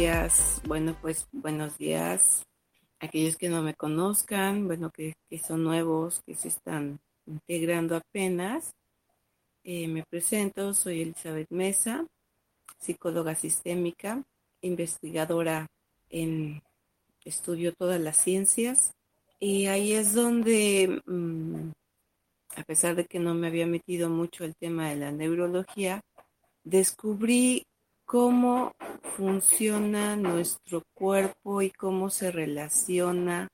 Gracias. Bueno, pues buenos días. Aquellos que no me conozcan, bueno, que, son nuevos, que se están integrando apenas. Eh, me presento, soy Elizabeth Mesa, psicóloga sistémica, investigadora en estudio todas las ciencias. Y ahí es donde, mm, a pesar de que no me había metido mucho el tema de la neurología, descubrí cómo funciona nuestro cuerpo y cómo se relaciona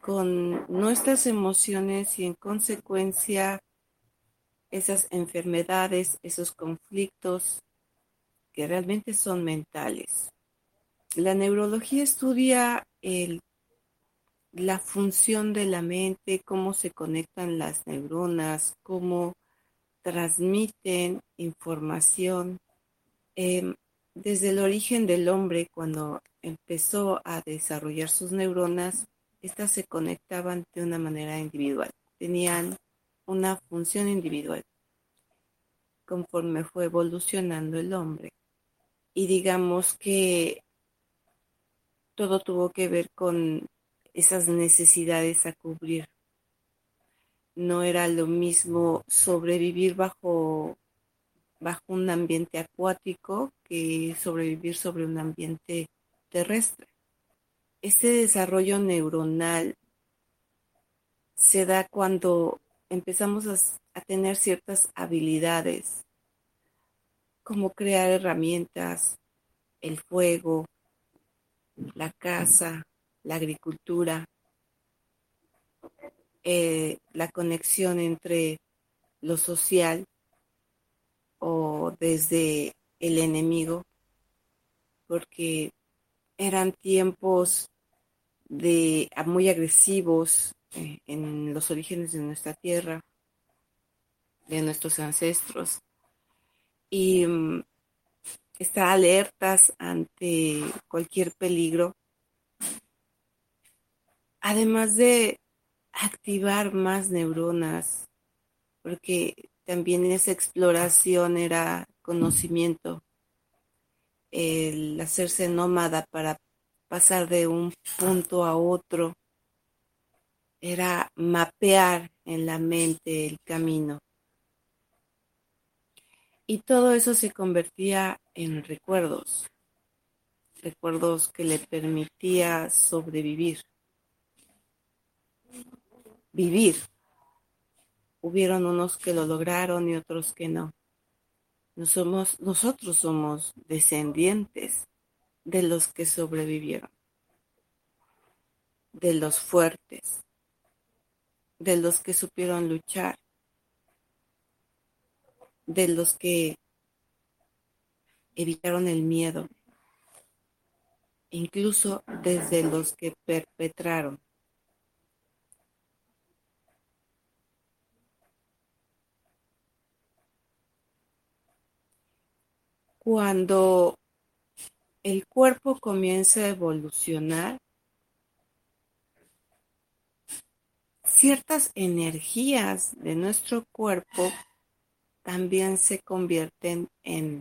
con nuestras emociones y en consecuencia esas enfermedades, esos conflictos que realmente son mentales. La neurología estudia la función de la mente, cómo se conectan las neuronas, cómo transmiten información. Em, desde el origen del hombre, cuando empezó a desarrollar sus neuronas, estas se conectaban de una manera individual, tenían una función individual conforme fue evolucionando el hombre. Y digamos que todo tuvo que ver con esas necesidades a cubrir. No era lo mismo sobrevivir bajo, bajo un ambiente acuático que sobrevivir sobre un ambiente terrestre. Este desarrollo neuronal se da cuando empezamos a, tener ciertas habilidades, como crear herramientas, el fuego, la casa, la agricultura, eh, la conexión entre lo social o desde el enemigo, porque eran tiempos de muy agresivos eh, en los orígenes de nuestra tierra, de nuestros ancestros. Y mm, estar alertas ante cualquier peligro, además de activar más neuronas, porque también esa exploración era conocimiento, el hacerse nómada para pasar de un punto a otro, era mapear en la mente el camino. Y todo eso se convertía en recuerdos, recuerdos que le permitía sobrevivir, vivir. Hubieron unos que lo lograron y otros que no. nosotros somos descendientes de los que sobrevivieron, de los fuertes, de los que supieron luchar, de los que evitaron el miedo, incluso desde los que perpetraron. Cuando el cuerpo comienza a evolucionar, ciertas energías de nuestro cuerpo también se convierten en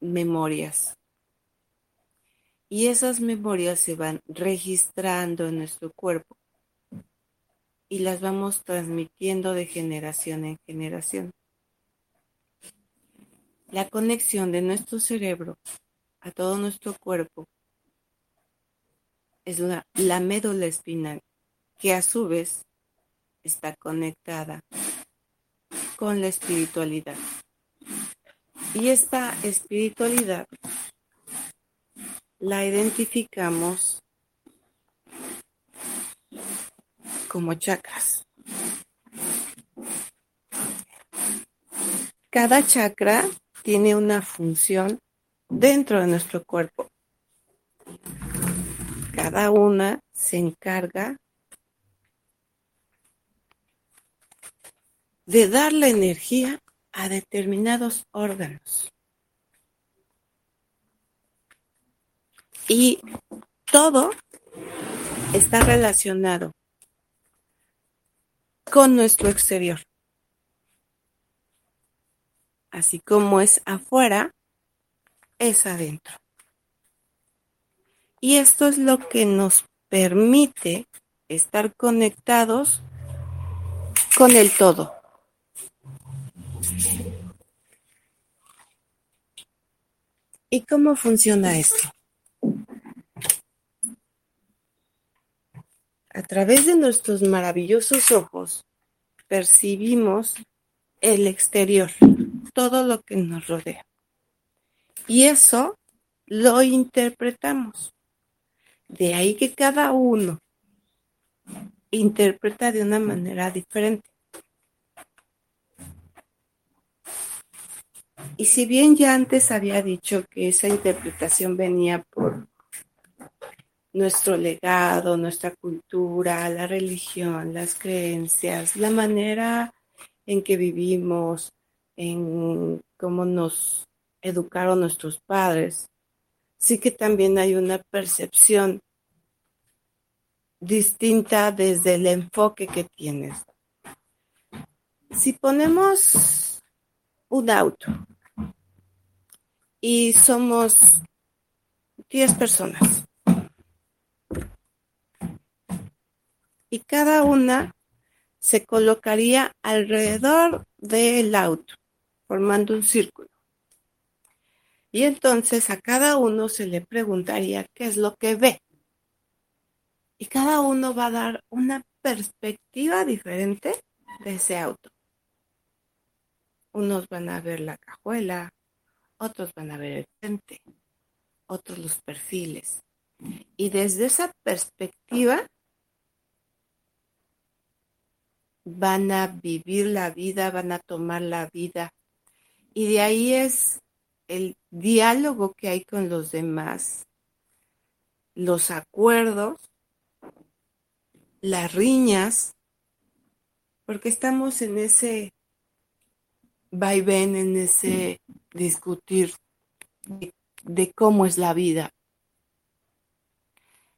memorias. Y esas memorias se van registrando en nuestro cuerpo y las vamos transmitiendo de generación en generación. La conexión de nuestro cerebro a todo nuestro cuerpo es la médula espinal, que a su vez está conectada con la espiritualidad. Y esta espiritualidad la identificamos como chakras. Cada chakra tiene una función dentro de nuestro cuerpo. Cada una se encarga de darle energía a determinados órganos. Y todo está relacionado con nuestro exterior. Así como es afuera, es adentro. Y esto es lo que nos permite estar conectados con el todo. ¿Y cómo funciona esto? A través de nuestros maravillosos ojos percibimos el exterior, todo lo que nos rodea. Y eso lo interpretamos. De ahí que cada uno interpreta de una manera diferente. Y si bien ya antes había dicho que esa interpretación venía por nuestro legado, nuestra cultura, la religión, las creencias, la manera en que vivimos, en cómo nos educaron nuestros padres, sí que también hay una percepción distinta desde el enfoque que tienes. Si ponemos un auto y somos 10 personas y cada una se colocaría alrededor del auto, formando un círculo. Y entonces a cada uno se le preguntaría qué es lo que ve. Y cada uno va a dar una perspectiva diferente de ese auto. Unos van a ver la cajuela, otros van a ver el frente, otros los perfiles. Y desde esa perspectiva van a vivir la vida, van a tomar la vida. Y de ahí es el diálogo que hay con los demás, los acuerdos, las riñas, porque estamos en ese vaivén, en ese discutir de, de cómo es la vida.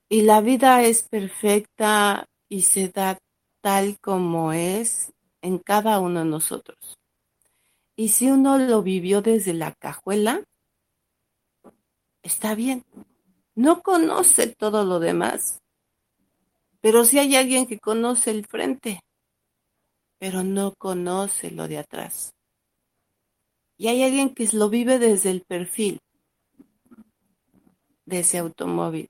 Y la vida es perfecta y se da tal como es en cada uno de nosotros. Y si uno lo vivió desde la cajuela, está bien. No conoce todo lo demás, pero si hay alguien que conoce el frente, pero no conoce lo de atrás. Y hay alguien que lo vive desde el perfil de ese automóvil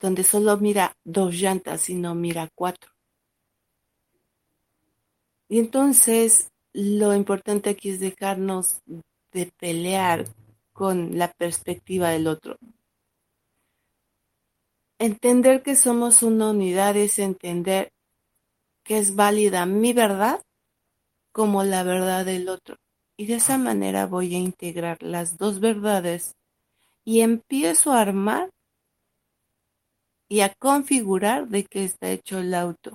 donde solo mira dos llantas y no mira cuatro. Y entonces lo importante aquí es dejarnos de pelear con la perspectiva del otro. Entender que somos una unidad es entender que es válida mi verdad como la verdad del otro. Y de esa manera voy a integrar las dos verdades y empiezo a armar y a configurar de qué está hecho el auto.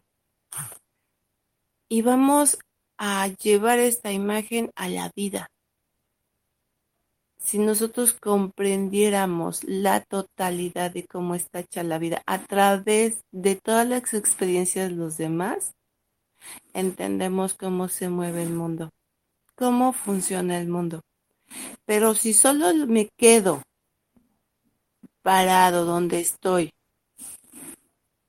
Y vamos a llevar esta imagen a la vida. Si nosotros comprendiéramos la totalidad de cómo está hecha la vida a través de todas las experiencias de los demás, entendemos cómo se mueve el mundo, cómo funciona el mundo. Pero si solo me quedo parado donde estoy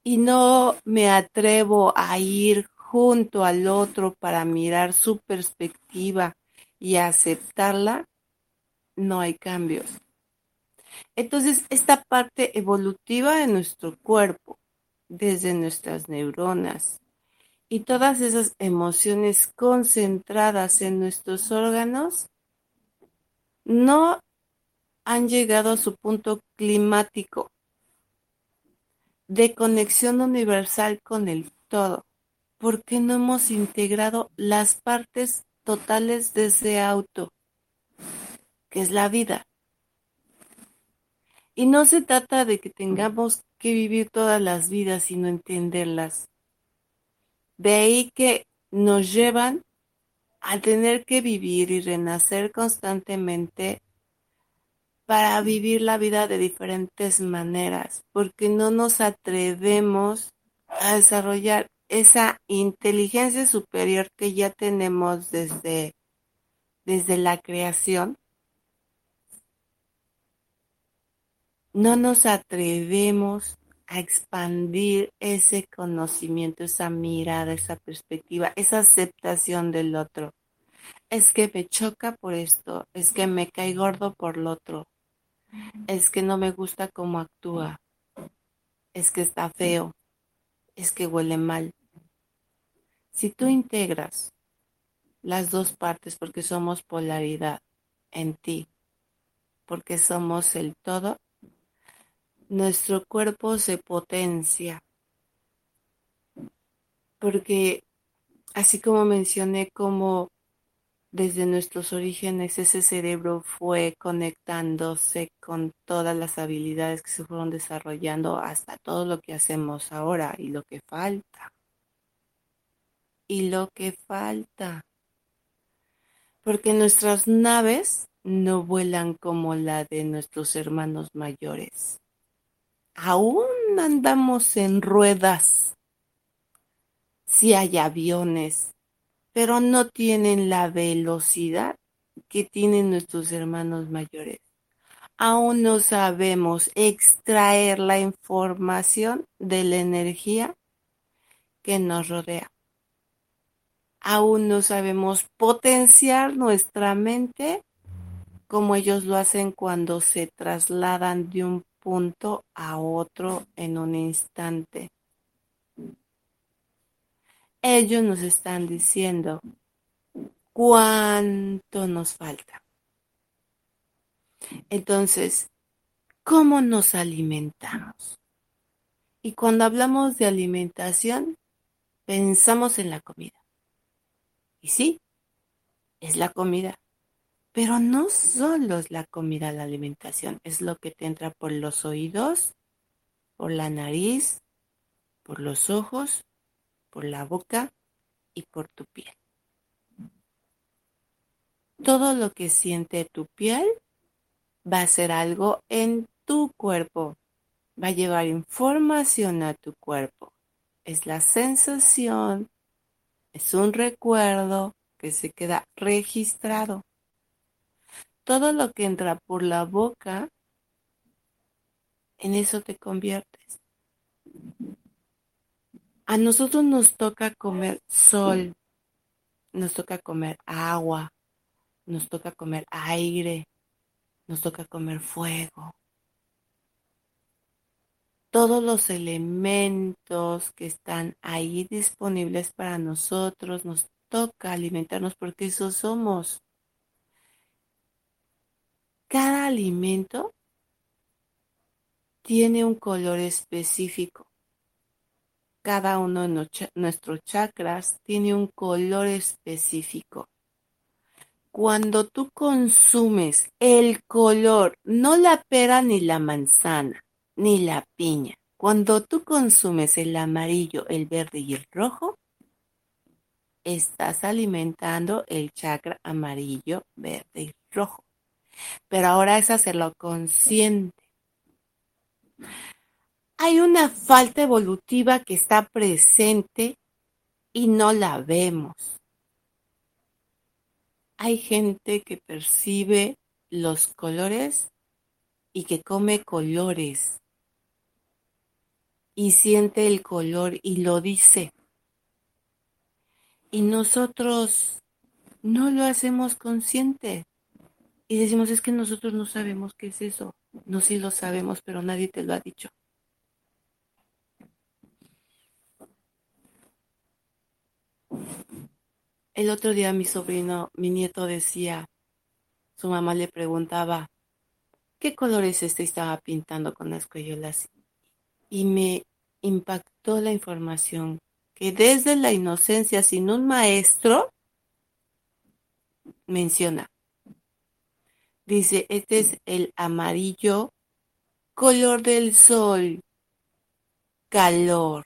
y no me atrevo a ir junto al otro para mirar su perspectiva y aceptarla, no hay cambios. Entonces, esta parte evolutiva de nuestro cuerpo, desde nuestras neuronas y todas esas emociones concentradas en nuestros órganos, no han llegado a su punto climático de conexión universal con el todo. ¿Por qué no hemos integrado las partes totales de ese auto, que es la vida. Y no se trata de que tengamos que vivir todas las vidas, sino entenderlas. De ahí que nos llevan a tener que vivir y renacer constantemente para vivir la vida de diferentes maneras, porque no nos atrevemos a desarrollar esa inteligencia superior que ya tenemos desde, desde la creación. No nos atrevemos a expandir ese conocimiento, esa mirada, esa perspectiva, esa aceptación del otro. Es que me choca por esto, es que me cae gordo por lo otro, es que no me gusta cómo actúa, es que está feo, es que huele mal. Si tú integras las dos partes porque somos polaridad en ti, porque somos el todo, nuestro cuerpo se potencia. Porque así como mencioné como desde nuestros orígenes ese cerebro fue conectándose con todas las habilidades que se fueron desarrollando hasta todo lo que hacemos ahora y lo que falta. Y lo que falta. Porque nuestras naves no vuelan como la de nuestros hermanos mayores. Aún andamos en ruedas. Si hay aviones, pero no tienen la velocidad que tienen nuestros hermanos mayores. Aún no sabemos extraer la información de la energía que nos rodea. Aún no sabemos potenciar nuestra mente como ellos lo hacen cuando se trasladan de un punto a otro en un instante ellos nos están diciendo cuánto nos falta. Entonces, ¿cómo nos alimentamos? Y cuando hablamos de alimentación, pensamos en la comida. Y sí, es la comida. Pero no solo es la comida la alimentación, es lo que te entra por los oídos, por la nariz, por los ojos por la boca y por tu piel. Todo lo que siente tu piel va a ser algo en tu cuerpo, va a llevar información a tu cuerpo. Es la sensación, es un recuerdo que se queda registrado. Todo lo que entra por la boca, en eso te conviertes. A nosotros nos toca comer sol, nos toca comer agua, nos toca comer aire, nos toca comer fuego. Todos los elementos que están ahí disponibles para nosotros, nos toca alimentarnos porque eso somos. Cada alimento tiene un color específico cada uno de nuestros chakras tiene un color específico. Cuando tú consumes el color, no la pera ni la manzana, ni la piña, cuando tú consumes el amarillo, el verde y el rojo, estás alimentando el chakra amarillo, verde y rojo. Pero ahora es hacerlo consciente hay una falta evolutiva que está presente y no la vemos. Hay gente que percibe los colores y que come colores y siente el color y lo dice. Y nosotros no lo hacemos consciente. Y decimos, es que nosotros no sabemos qué es eso. No, sí lo sabemos, pero nadie te lo ha dicho. El otro día mi sobrino, mi nieto decía, su mamá le preguntaba, ¿qué color es este? estaba pintando con las cuellolas. Y me impactó la información que desde la inocencia, sin un maestro, menciona. Dice, este es el amarillo, color del sol, calor.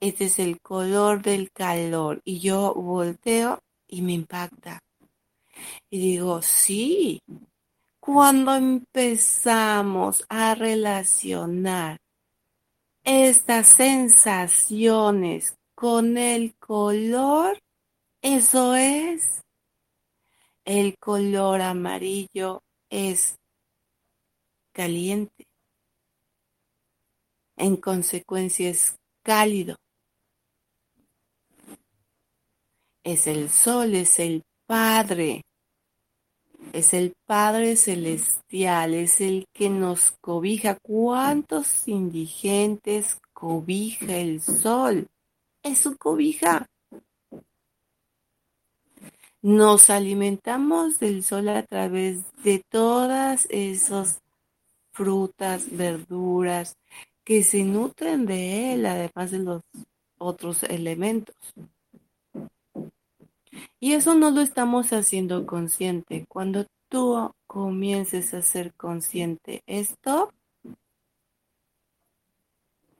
Este es el color del calor. Y yo volteo y me impacta. Y digo, sí, cuando empezamos a relacionar estas sensaciones con el color, eso es. El color amarillo es caliente. En consecuencia es cálido. Es el sol, es el Padre es el Padre Celestial, es el que nos cobija. ¿Cuántos indigentes cobija el sol? Es su cobija. Nos alimentamos del sol a través de todas esas frutas, verduras que se nutren de él, además de los otros elementos. Y eso no lo estamos haciendo consciente. Cuando tú comiences a ser consciente esto,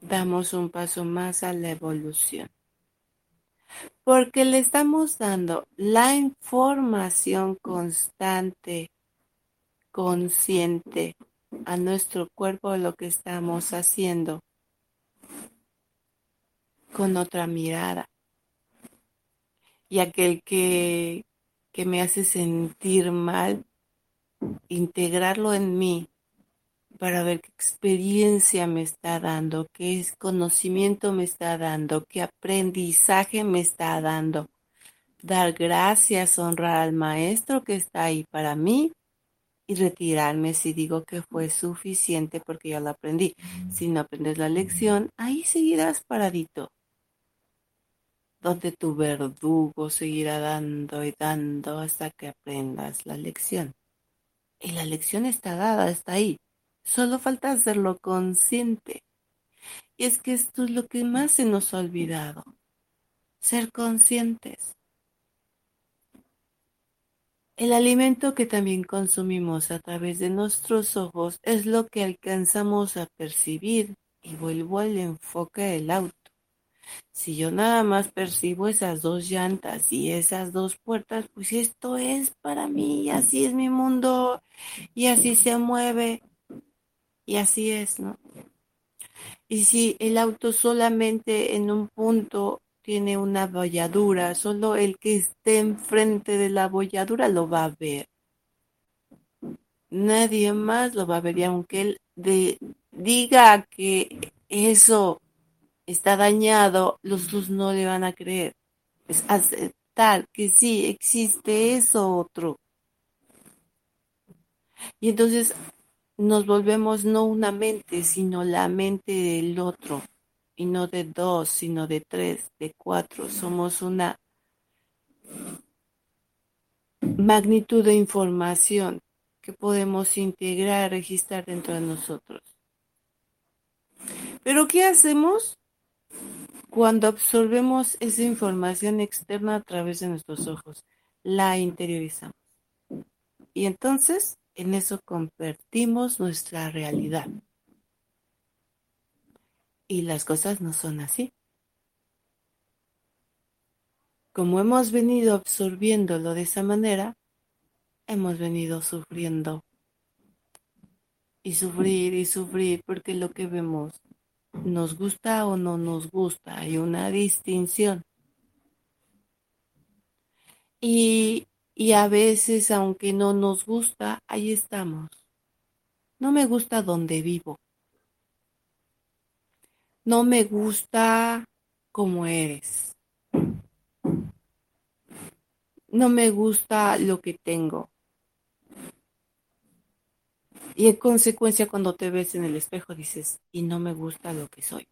damos un paso más a la evolución. Porque le estamos dando la información constante, consciente a nuestro cuerpo de lo que estamos haciendo con otra mirada y aquel que, que me hace sentir mal, integrarlo en mí para ver qué experiencia me está dando, qué conocimiento me está dando, qué aprendizaje me está dando. Dar gracias, honrar al maestro que está ahí para mí y retirarme si digo que fue suficiente porque ya lo aprendí. Si no aprendes la lección, ahí seguirás paradito donde tu verdugo seguirá dando y dando hasta que aprendas la lección. Y la lección está dada, está ahí. Solo falta hacerlo consciente. Y es que esto es lo que más se nos ha olvidado. Ser conscientes. El alimento que también consumimos a través de nuestros ojos es lo que alcanzamos a percibir. Y vuelvo al enfoque del auto. Si yo nada más percibo esas dos llantas y esas dos puertas, pues esto es para mí así es mi mundo y así se mueve y así es, ¿no? Y si el auto solamente en un punto tiene una bolladura, solo el que esté enfrente de la bolladura lo va a ver. Nadie más lo va a ver y aunque él diga que eso está dañado, los dos no le van a creer. Es aceptar que sí existe eso otro. Y entonces nos volvemos no una mente, sino la mente del otro. Y no de dos, sino de tres, de cuatro. Somos una magnitud de información que podemos integrar, registrar dentro de nosotros. Pero ¿qué hacemos? Cuando absorbemos esa información externa a través de nuestros ojos, la interiorizamos. Y entonces en eso convertimos nuestra realidad. Y las cosas no son así. Como hemos venido absorbiéndolo de esa manera, hemos venido sufriendo y sufrir y sufrir porque lo que vemos nos gusta o no nos gusta, hay una distinción. Y, y a veces, aunque no nos gusta, ahí estamos. No me gusta donde vivo. No me gusta como eres. No me gusta lo que tengo. Y en consecuencia, cuando te ves en el espejo, dices, y no me gusta lo que soy.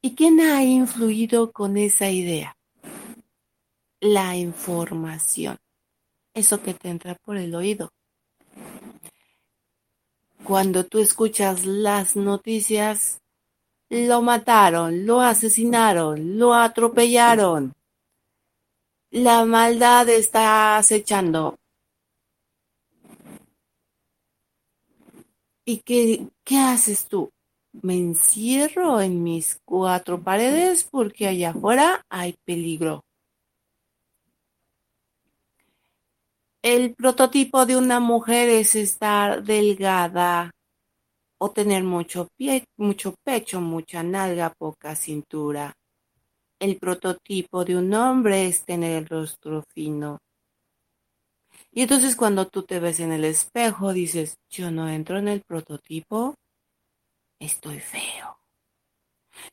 ¿Y quién ha influido con esa idea? La información. Eso que te entra por el oído. Cuando tú escuchas las noticias, lo mataron, lo asesinaron, lo atropellaron. la maldad está acechando. ¿Y qué, qué haces tú? Me encierro en mis cuatro paredes porque allá afuera hay peligro. El prototipo de una mujer es estar delgada o tener mucho pie, mucho pecho, mucha nalga, poca cintura. El prototipo de un hombre es tener el rostro fino. Y entonces cuando tú te ves en el espejo dices, yo no entro en el prototipo, estoy feo.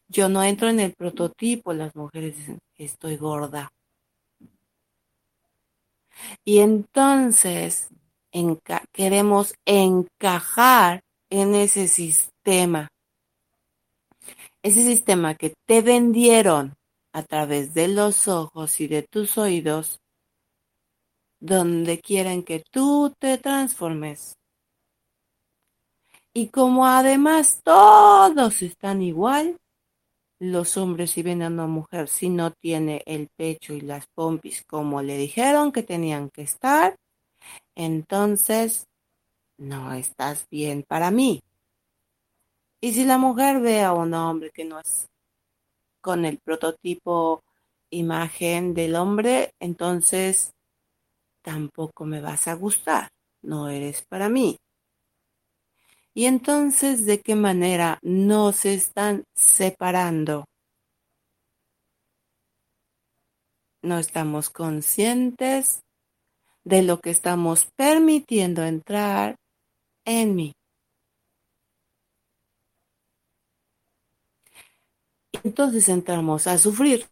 Yo no entro en el prototipo, las mujeres dicen, estoy gorda. Y entonces queremos encajar en ese sistema. Ese sistema que te vendieron a través de los ojos y de tus oídos, donde quieren que tú te transformes. Y como además todos están igual, los hombres si ven a una mujer si no tiene el pecho y las pompis como le dijeron que tenían que estar, entonces no estás bien para mí. Y si la mujer ve a un hombre que no es con el prototipo imagen del hombre, entonces tampoco me vas a gustar, no eres para mí. Y entonces, ¿de qué manera nos están separando? No estamos conscientes de lo que estamos permitiendo entrar en mí. Entonces entramos a sufrir,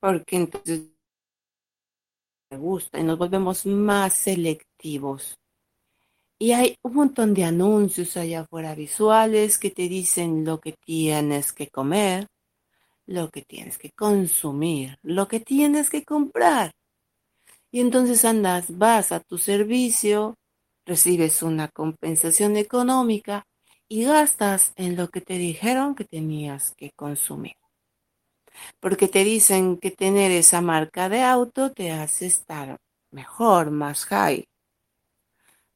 porque entonces gusta y nos volvemos más selectivos. Y hay un montón de anuncios allá afuera visuales que te dicen lo que tienes que comer, lo que tienes que consumir, lo que tienes que comprar. Y entonces andas, vas a tu servicio, recibes una compensación económica y gastas en lo que te dijeron que tenías que consumir. Porque te dicen que tener esa marca de auto te hace estar mejor, más high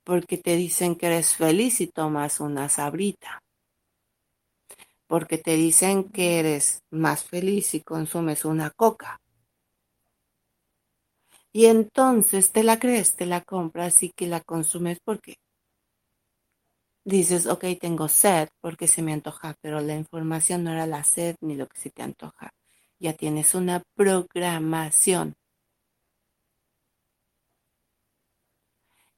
porque te dicen que eres feliz y tomas una sabrita, porque te dicen que eres más feliz si consumes una coca. Y entonces te la crees, te la compras y que la consumes porque dices, ok, tengo sed porque se me antoja, pero la información no era la sed ni lo que se te antoja. Ya tienes una programación.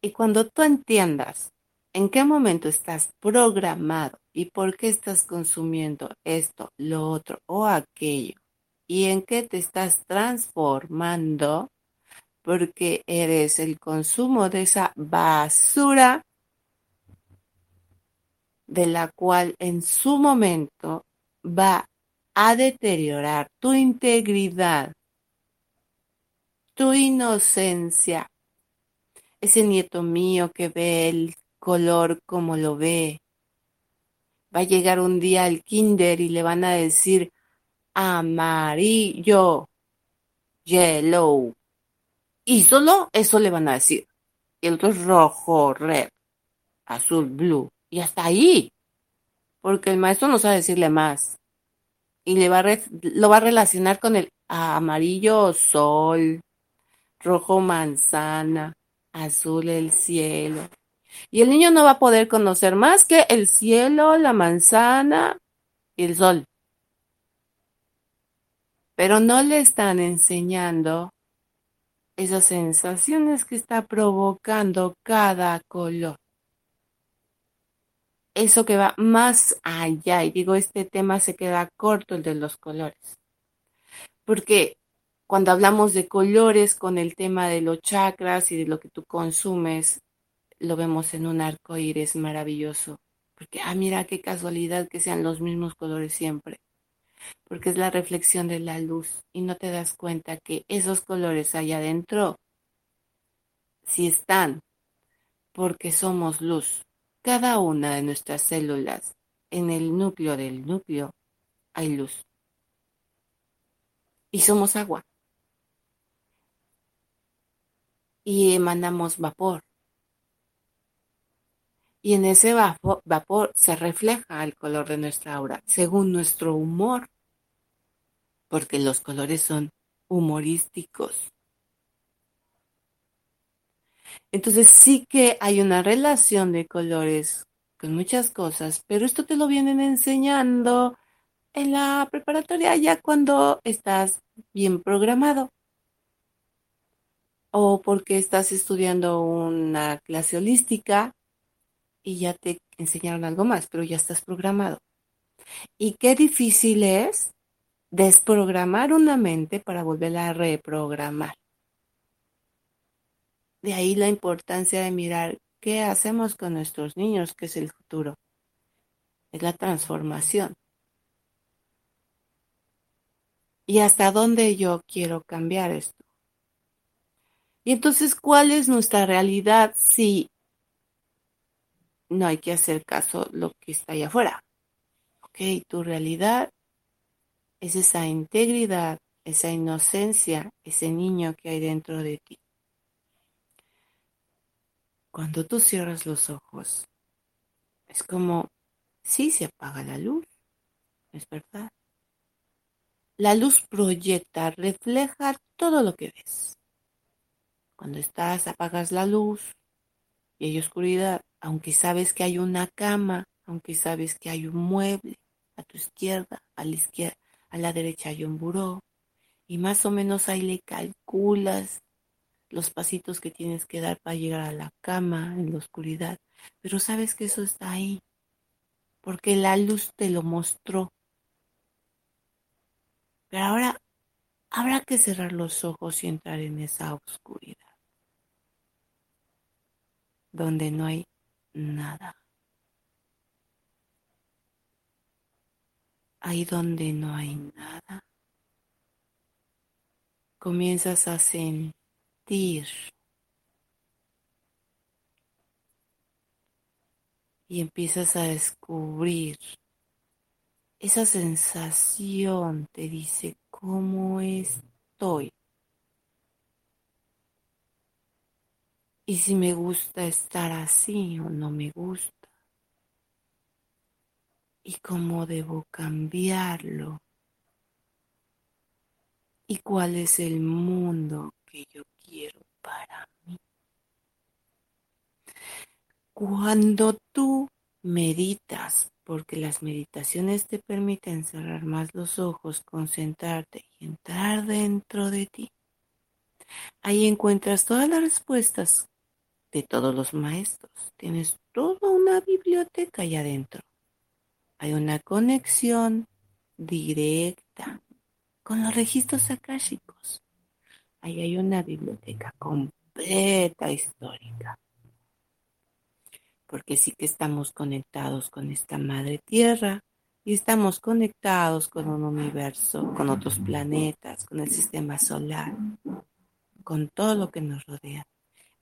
Y cuando tú entiendas en qué momento estás programado y por qué estás consumiendo esto, lo otro o aquello, y en qué te estás transformando, porque eres el consumo de esa basura de la cual en su momento va a deteriorar tu integridad, tu inocencia, ese nieto mío que ve el color como lo ve. Va a llegar un día al kinder y le van a decir amarillo, yellow. Y solo eso le van a decir. Y el otro es rojo, red, azul, blue. Y hasta ahí. Porque el maestro no sabe decirle más. Y le va lo va a relacionar con el amarillo sol, rojo manzana, azul el cielo. Y el niño no va a poder conocer más que el cielo, la manzana y el sol. Pero no le están enseñando esas sensaciones que está provocando cada color. Eso que va más allá, y digo, este tema se queda corto, el de los colores. Porque cuando hablamos de colores con el tema de los chakras y de lo que tú consumes, lo vemos en un arco iris maravilloso. Porque, ah, mira qué casualidad que sean los mismos colores siempre. Porque es la reflexión de la luz y no te das cuenta que esos colores allá adentro, si están, porque somos luz. Cada una de nuestras células, en el núcleo del núcleo, hay luz. Y somos agua y emanamos vapor. Y en ese vapor, se refleja el color de nuestra aura, según nuestro humor, porque los colores son humorísticos. Entonces sí que hay una relación de colores con muchas cosas, pero esto te lo vienen enseñando en la preparatoria ya cuando estás bien programado o porque estás estudiando una clase holística y ya te enseñaron algo más, pero ya estás programado. Y qué difícil es desprogramar una mente para volverla a reprogramar. De ahí la importancia de mirar qué hacemos con nuestros niños, que es el futuro. Es la transformación. Y hasta dónde yo quiero cambiar esto. Y entonces, ¿cuál es nuestra realidad si no hay que hacer caso lo que está allá afuera. Ok, tu realidad es esa integridad, esa inocencia, ese niño que hay dentro de ti. Cuando tú cierras los ojos, es como si se apaga la luz, es verdad. La luz proyecta, refleja todo lo que ves. Cuando estás, apagas la luz y hay oscuridad, aunque sabes que hay una cama, aunque sabes que hay un mueble a tu izquierda, a la izquierda, a la derecha hay un buró, y más o menos ahí le calculas los pasitos que tienes que dar para llegar a la cama en la oscuridad, pero sabes que eso está ahí, porque la luz te lo mostró. Pero ahora habrá que cerrar los ojos y entrar en esa oscuridad, donde no hay nada. Ahí donde no hay nada, comienzas a sentir y empiezas a descubrir esa sensación, te dice cómo estoy. y si me gusta estar así o no me gusta. Y cómo debo cambiarlo. Y cuál es el mundo que yo para mí. Cuando tú meditas, porque las meditaciones te permiten cerrar más los ojos, concentrarte y entrar dentro de ti, ahí encuentras todas las respuestas de todos los maestros. Tienes toda una biblioteca allá adentro. Hay una conexión directa con los registros akáshicos. Ahí hay una biblioteca completa histórica. Porque sí que estamos conectados con esta madre tierra y estamos conectados con un universo, con otros planetas, con el sistema solar, con todo lo que nos rodea.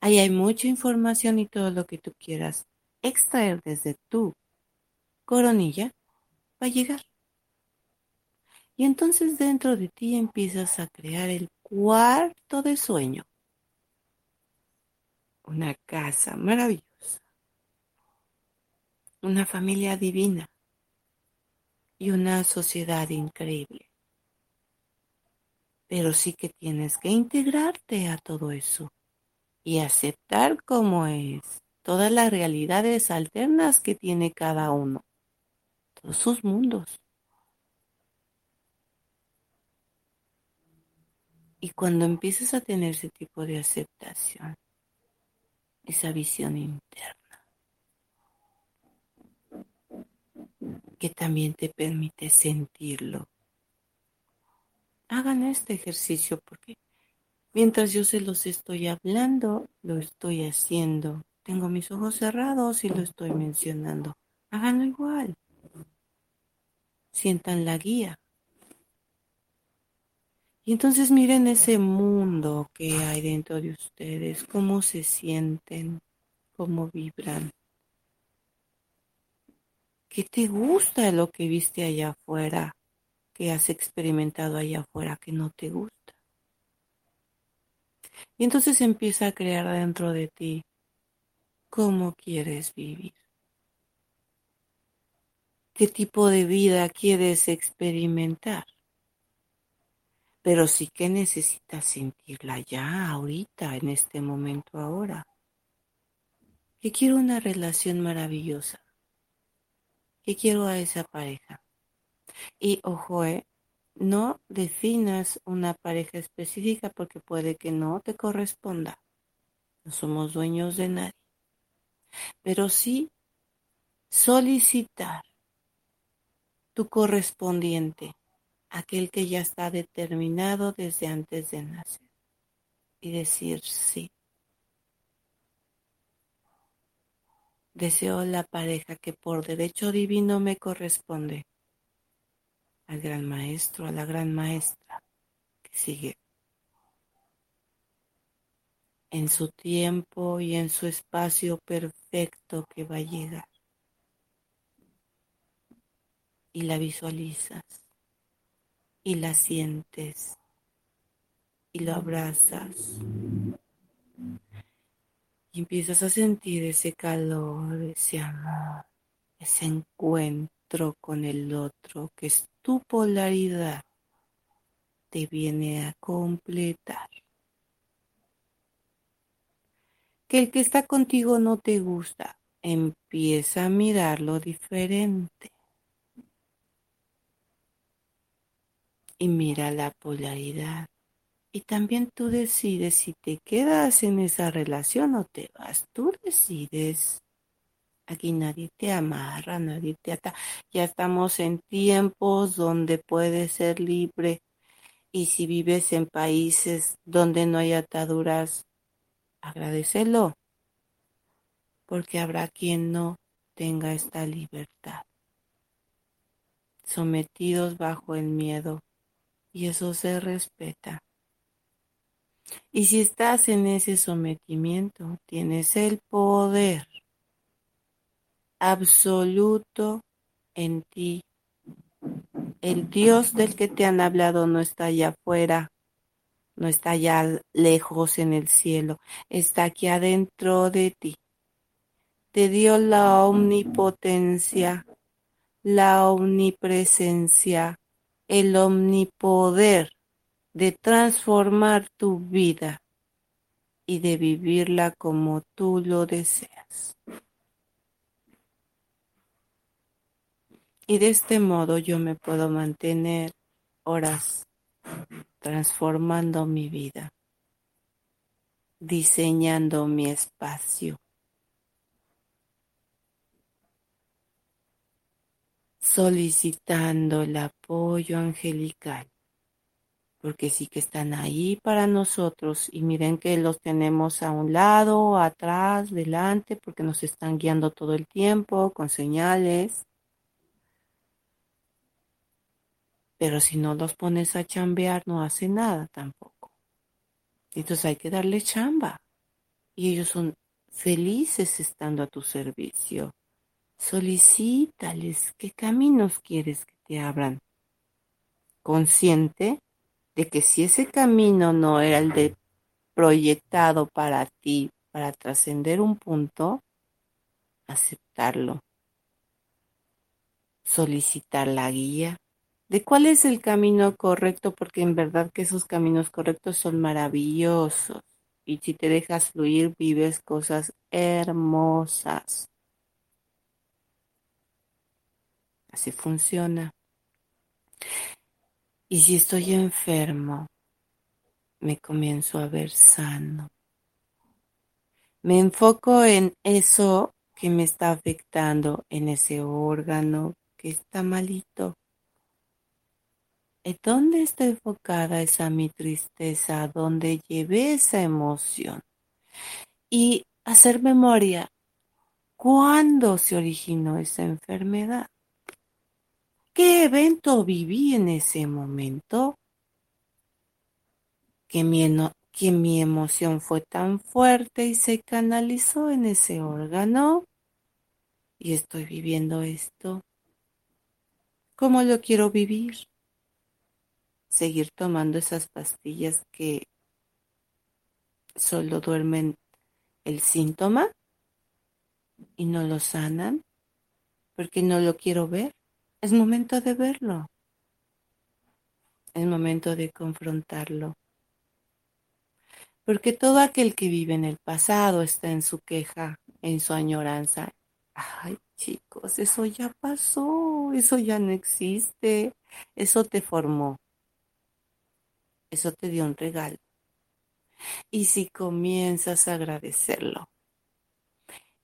Ahí hay mucha información y todo lo que tú quieras extraer desde tu coronilla va a llegar. Y entonces dentro de ti empiezas a crear el cuarto de sueño. Una casa maravillosa. Una familia divina. Y una sociedad increíble. Pero sí que tienes que integrarte a todo eso y aceptar como es todas las realidades alternas que tiene cada uno, todos sus mundos. Y cuando empiezas a tener ese tipo de aceptación, esa visión interna, que también te permite sentirlo, hagan este ejercicio porque Mientras yo se los estoy hablando, lo estoy haciendo. Tengo mis ojos cerrados y lo estoy mencionando. Háganlo igual. Sientan la guía. Y entonces miren ese mundo que hay dentro de ustedes, cómo se sienten, cómo vibran. ¿Qué te gusta lo que viste allá afuera? ¿Qué has experimentado allá afuera que no te gusta? Y entonces empieza a crear dentro de ti cómo quieres vivir. ¿Qué tipo de vida quieres experimentar? Pero sí que necesitas sentirla ya, ahorita, en este momento, ahora. Que quiero una relación maravillosa. Que quiero a esa pareja. Y ojo, eh, no definas una pareja específica porque puede que no te corresponda. No somos dueños de nadie. Pero sí solicitar tu correspondiente, aquel que ya está determinado desde antes de nacer. Y decir sí. Deseo la pareja que por derecho divino me corresponde al gran maestro, a la gran maestra que sigue en su tiempo y en su espacio perfecto que va a llegar. Y la visualizas y la sientes y lo abrazas y empiezas a sentir ese calor, ese amor, ese encuentro con el otro que es tu polaridad te viene a completar. Que el que está contigo no te gusta, empieza a mirarlo diferente. Y mira la polaridad. Y también tú decides si te quedas en esa relación o te vas. Tú decides. Aquí nadie te amarra, nadie te ata. Ya estamos en tiempos donde puedes ser libre. Y si vives en países donde no hay ataduras, agradecelo. Porque habrá quien no tenga esta libertad. Sometidos bajo el miedo. Y eso se respeta. Y si estás en ese sometimiento, tienes el poder absoluto en ti. El Dios del que te han hablado no está allá afuera, no está allá lejos en el cielo, está aquí adentro de ti. Te dio la omnipotencia, la omnipresencia, el omnipoder de transformar tu vida y de vivirla como tú lo deseas. Y de este modo yo me puedo mantener horas transformando mi vida, diseñando mi espacio, solicitando el apoyo angelical, porque sí que están ahí para nosotros y miren que los tenemos a un lado, atrás, delante, porque nos están guiando todo el tiempo con señales Pero si no los pones a chambear, no hace nada tampoco. Entonces hay que darle chamba. Y ellos son felices estando a tu servicio. Solicítales qué caminos quieres que te abran. Consciente de que si ese camino no era el de proyectado para ti, para trascender un punto, aceptarlo. Solicitar la guía de cuál es el camino correcto, porque en verdad que esos caminos correctos son maravillosos. Y si te dejas fluir, vives cosas hermosas. Así funciona. Y si estoy enfermo, me comienzo a ver sano. Me enfoco en eso que me está afectando, en ese órgano que está malito. ¿Dónde está enfocada esa mi tristeza? ¿Dónde llevé esa emoción? Y hacer memoria. ¿Cuándo se originó esa enfermedad? ¿Qué evento viví en ese momento? Que mi, que mi emoción fue tan fuerte y se canalizó en ese órgano. Y estoy viviendo esto. ¿Cómo lo quiero vivir? seguir tomando esas pastillas que solo duermen el síntoma y no lo sanan porque no lo quiero ver. Es momento de verlo. Es momento de confrontarlo. Porque todo aquel que vive en el pasado está en su queja, en su añoranza. Ay, chicos, eso ya pasó, eso ya no existe, eso te formó, eso te dio un regalo. Y si comienzas a agradecerlo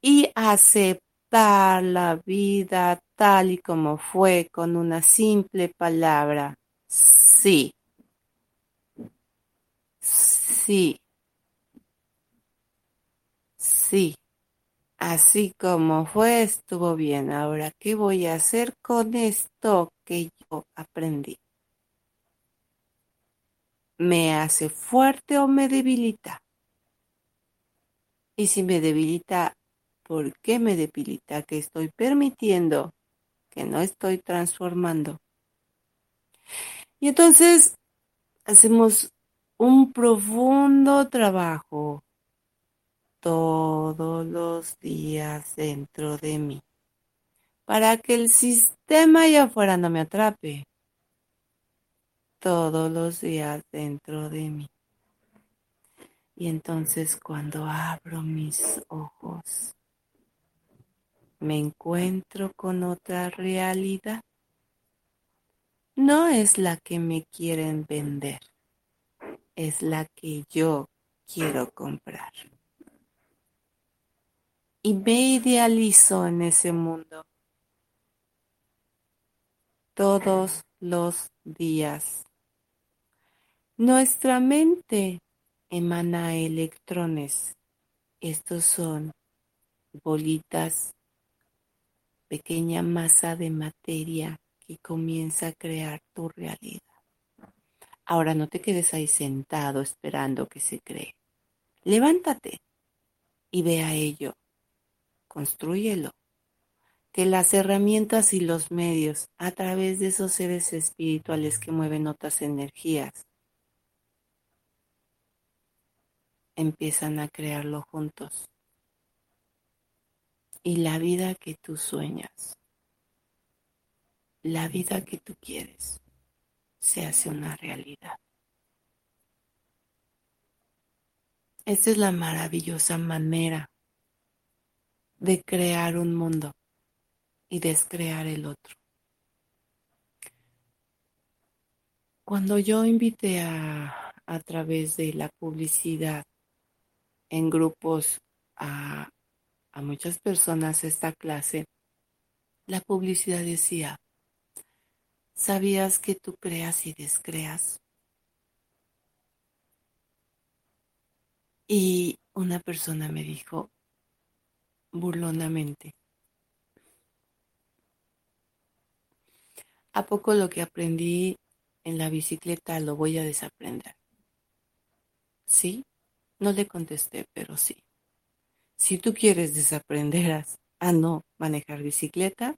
y aceptar la vida tal y como fue con una simple palabra, sí, sí, sí. Así como fue, estuvo bien. Ahora, ¿qué voy a hacer con esto que yo aprendí? ¿Me hace fuerte o me debilita? Y si me debilita, ¿por qué me debilita? Que estoy permitiendo, que no estoy transformando. Y entonces hacemos un profundo trabajo todos los días dentro de mí, para que el sistema allá afuera no me atrape, todos los días dentro de mí. Y entonces cuando abro mis ojos, me encuentro con otra realidad. No es la que me quieren vender, es la que yo quiero comprar y me idealizo en ese mundo todos los días. Nuestra mente emana electrones. Estos son bolitas, pequeña masa de materia que comienza a crear tu realidad. Ahora no te quedes ahí sentado esperando que se cree. Levántate y ve a ello construyelo. Que las herramientas y los medios, a través de esos seres espirituales que mueven otras energías, empiezan a crearlo juntos. Y la vida que tú sueñas, la vida que tú quieres, se hace una realidad. Esta es la maravillosa manera de crear un mundo y descrear el otro. Cuando yo invité a, a través de la publicidad en grupos a, a muchas personas esta clase, la publicidad decía, ¿sabías que tú creas y descreas? Y una persona me dijo, burlonamente. ¿A poco lo que aprendí en la bicicleta lo voy a desaprender? Sí, no le contesté, pero sí. Si tú quieres desaprender a no manejar bicicleta,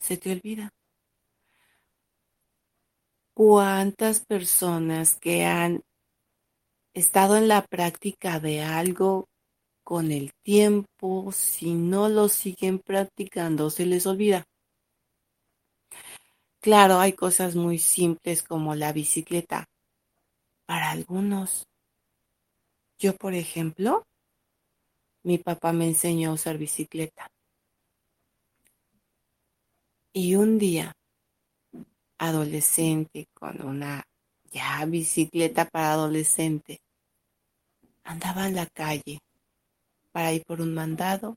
se te olvida. ¿Cuántas personas que han estado en la práctica de algo con el tiempo, si no lo siguen practicando, se les olvida. Claro, hay cosas muy simples como la bicicleta. Para algunos. Yo, por ejemplo, mi papá me enseñó a usar bicicleta. Y un día, adolescente, con una ya bicicleta para adolescente, andaba en la calle para ir por un mandado.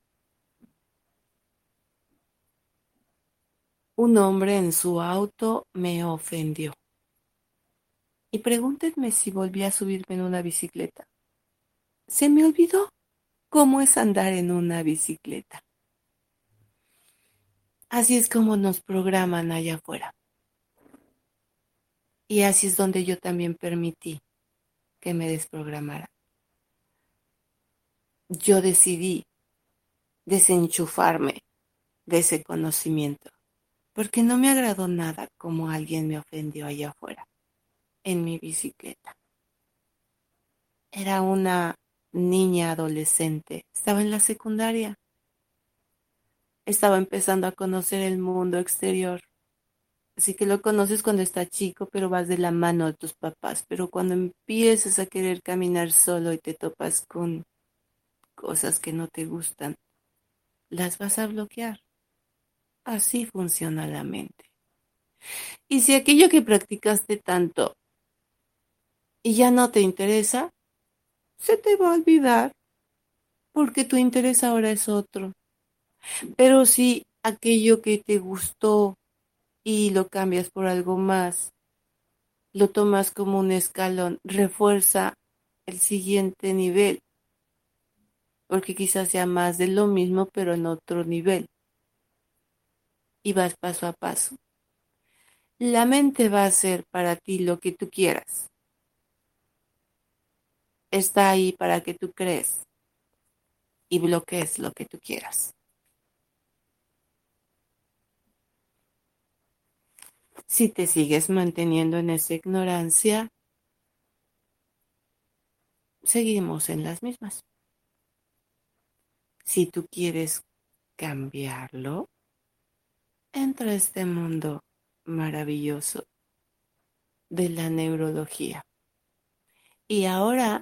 Un hombre en su auto me ofendió. Y pregúntenme si volví a subirme en una bicicleta. Se me olvidó cómo es andar en una bicicleta. Así es como nos programan allá afuera. Y así es donde yo también permití que me desprogramara yo decidí desenchufarme de ese conocimiento, porque no me agradó nada como alguien me ofendió allá afuera, en mi bicicleta. Era una niña adolescente, estaba en la secundaria. Estaba empezando a conocer el mundo exterior. Así que lo conoces cuando está chico, pero vas de la mano de tus papás. Pero cuando empiezas a querer caminar solo y te topas con cosas que no te gustan, las vas a bloquear. Así funciona la mente. Y si aquello que practicaste tanto y ya no te interesa, se te va a olvidar porque tu interés ahora es otro. Pero si aquello que te gustó y lo cambias por algo más, lo tomas como un escalón, refuerza el siguiente nivel, porque quizás sea más de lo mismo, pero en otro nivel. Y vas paso a paso. La mente va a hacer para ti lo que tú quieras. Está ahí para que tú crees y bloquees lo que tú quieras. Si te sigues manteniendo en esa ignorancia, seguimos en las mismas. Si tú quieres cambiarlo, entra a este mundo maravilloso de la neurología. Y ahora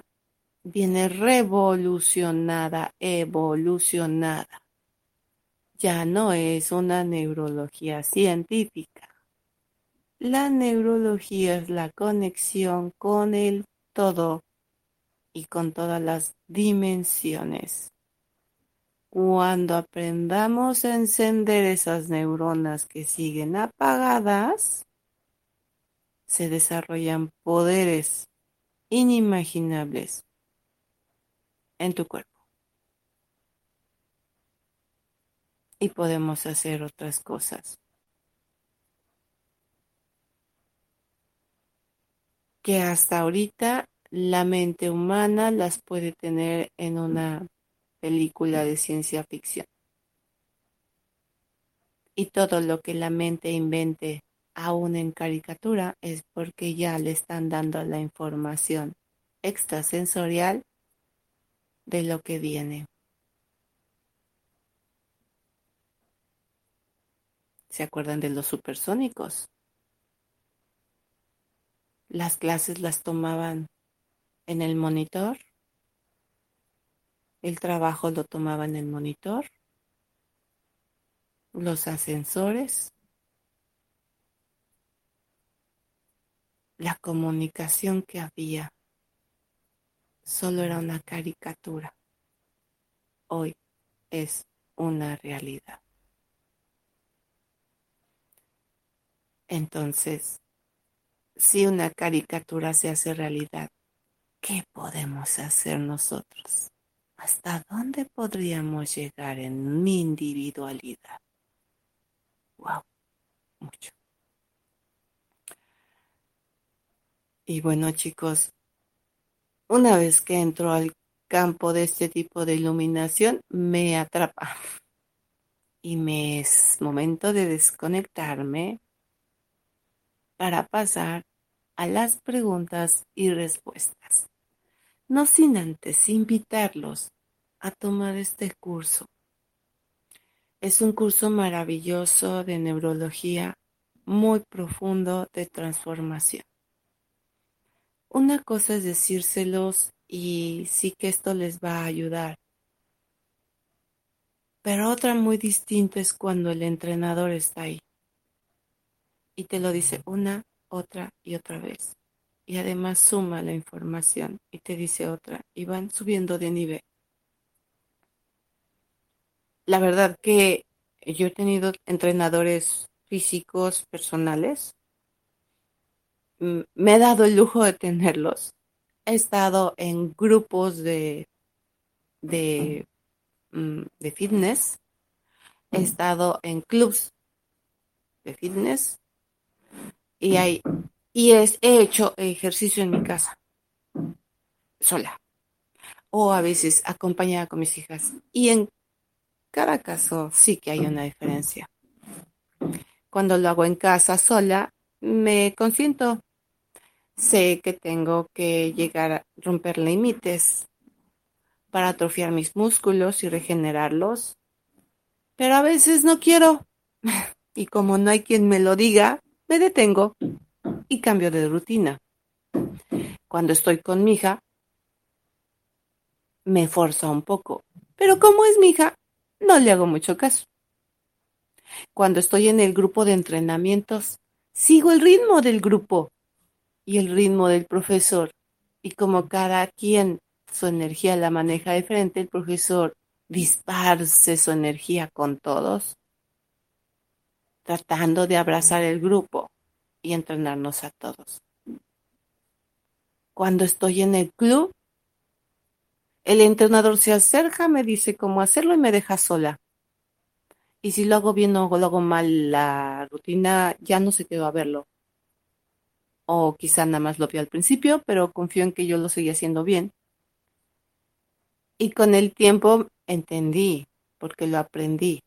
viene revolucionada, evolucionada. Ya no es una neurología científica. La neurología es la conexión con el todo y con todas las dimensiones. Cuando aprendamos a encender esas neuronas que siguen apagadas, se desarrollan poderes inimaginables en tu cuerpo. Y podemos hacer otras cosas. Que hasta ahorita la mente humana las puede tener en una película de ciencia ficción. Y todo lo que la mente invente aún en caricatura es porque ya le están dando la información extrasensorial de lo que viene. ¿Se acuerdan de los supersónicos? Las clases las tomaban en el monitor el trabajo lo tomaba en el monitor, los ascensores, la comunicación que había solo era una caricatura. Hoy es una realidad. Entonces, si una caricatura se hace realidad, ¿qué podemos hacer nosotros? ¿Hasta dónde podríamos llegar en mi individualidad? Wow, mucho. Y bueno, chicos, una vez que entro al campo de este tipo de iluminación, me atrapa. Y me es momento de desconectarme para pasar a las preguntas y respuestas no sin antes invitarlos a tomar este curso. Es un curso maravilloso de neurología, muy profundo de transformación. Una cosa es decírselos y sí que esto les va a ayudar. Pero otra muy distinta es cuando el entrenador está ahí y te lo dice una, otra y otra vez y además suma la información y te dice otra y van subiendo de nivel. La verdad que yo he tenido entrenadores físicos personales. Me he dado el lujo de tenerlos. He estado en grupos de, de, mm, de fitness. He estado en clubs de fitness. Y hay y es, he hecho ejercicio en mi casa, sola, o a veces acompañada con mis hijas. Y en cada caso sí que hay una diferencia. Cuando lo hago en casa sola, me consiento. Sé que tengo que llegar a romper límites. para atrofiar mis músculos y regenerarlos. Pero a veces no quiero. Y como no hay quien me lo diga, me detengo y cambio de rutina. Cuando estoy con mi hija, me forza un poco. Pero como es mi hija, no le hago mucho caso. Cuando estoy en el grupo de entrenamientos, sigo el ritmo del grupo y el ritmo del profesor. Y como cada quien su energía la maneja de frente, el profesor disparce su energía con todos, tratando de abrazar el grupo y entrenarnos a todos. Cuando estoy en el club, el entrenador se acerca, me dice cómo hacerlo y me deja sola. Y si lo hago bien o lo hago mal la rutina, ya no se quedó a verlo. O quizá nada más lo vio al principio, pero confío en que yo lo seguía haciendo bien. Y con el tiempo entendí, porque lo aprendí,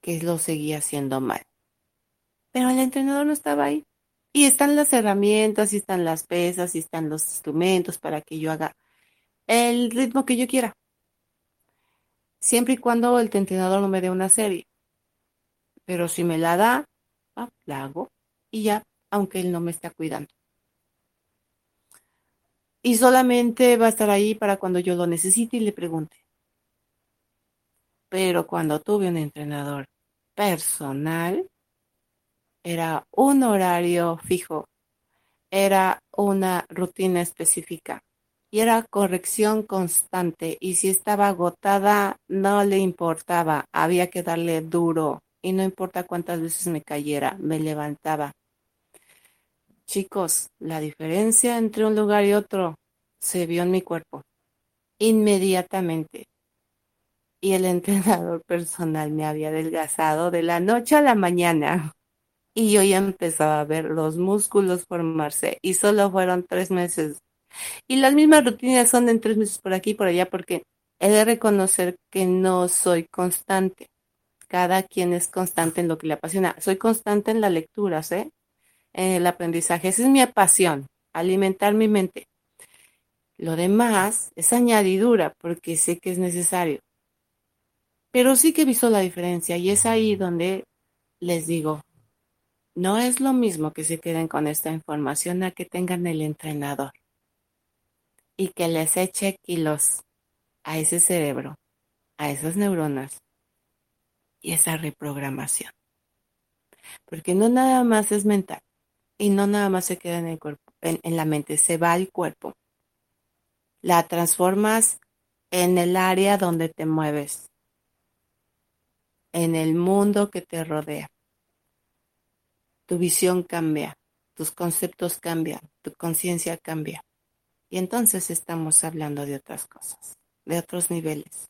que lo seguía haciendo mal. Pero el entrenador no estaba ahí. Y están las herramientas, y están las pesas, y están los instrumentos para que yo haga el ritmo que yo quiera. Siempre y cuando el entrenador no me dé una serie. Pero si me la da, ah, la hago y ya, aunque él no me está cuidando. Y solamente va a estar ahí para cuando yo lo necesite y le pregunte. Pero cuando tuve un entrenador personal, era un horario fijo, era una rutina específica y era corrección constante. Y si estaba agotada, no le importaba, había que darle duro y no importa cuántas veces me cayera, me levantaba. Chicos, la diferencia entre un lugar y otro se vio en mi cuerpo inmediatamente. Y el entrenador personal me había adelgazado de la noche a la mañana. Y yo ya empezaba a ver los músculos formarse. Y solo fueron tres meses. Y las mismas rutinas son en tres meses por aquí y por allá porque he de reconocer que no soy constante. Cada quien es constante en lo que le apasiona. Soy constante en la lectura, ¿eh? En el aprendizaje. Esa es mi pasión, alimentar mi mente. Lo demás es añadidura porque sé que es necesario. Pero sí que he visto la diferencia y es ahí donde les digo, no es lo mismo que se queden con esta información a que tengan el entrenador y que les eche kilos a ese cerebro, a esas neuronas y esa reprogramación. Porque no nada más es mental y no nada más se queda en el cuerpo, en la mente, se va al cuerpo la transformas en el área donde te mueves, en el mundo que te rodea. Tu visión cambia, tus conceptos cambian, tu conciencia cambia. Y entonces estamos hablando de otras cosas, de otros niveles.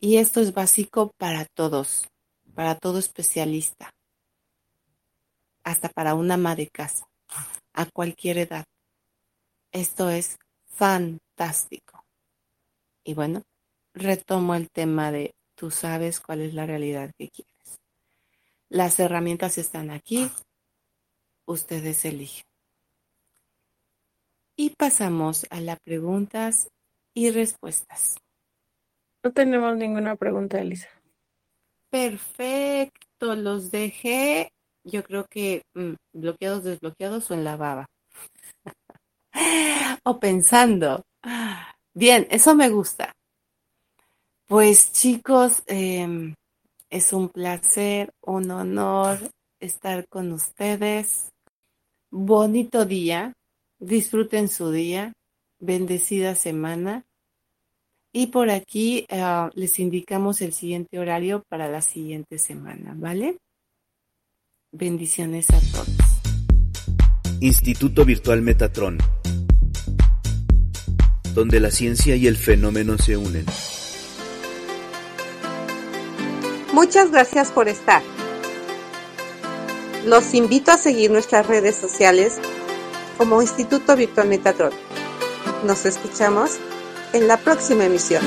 Y esto es básico para todos, para todo especialista, hasta para una ama de casa, a cualquier edad. Esto es fantástico. Y bueno, retomo el tema de tú sabes cuál es la realidad que quieres. Las herramientas están aquí, ustedes eligen. Y pasamos a las preguntas y respuestas. No tenemos ninguna pregunta, Elisa. Perfecto, los dejé, yo creo que mm, bloqueados, desbloqueados o en la baba. o pensando. Bien, eso me gusta. Pues chicos, em, es un placer, un honor estar con ustedes. Bonito día, disfruten su día, bendecida semana. Y por aquí ah, les indicamos el siguiente horario para la siguiente semana, ¿vale? Bendiciones a todos. Instituto Virtual Metatron donde la ciencia y el fenómeno se unen. Muchas gracias por estar. Los invito a seguir nuestras redes sociales como Instituto Virtual Metatron. Nos escuchamos en la próxima emisión.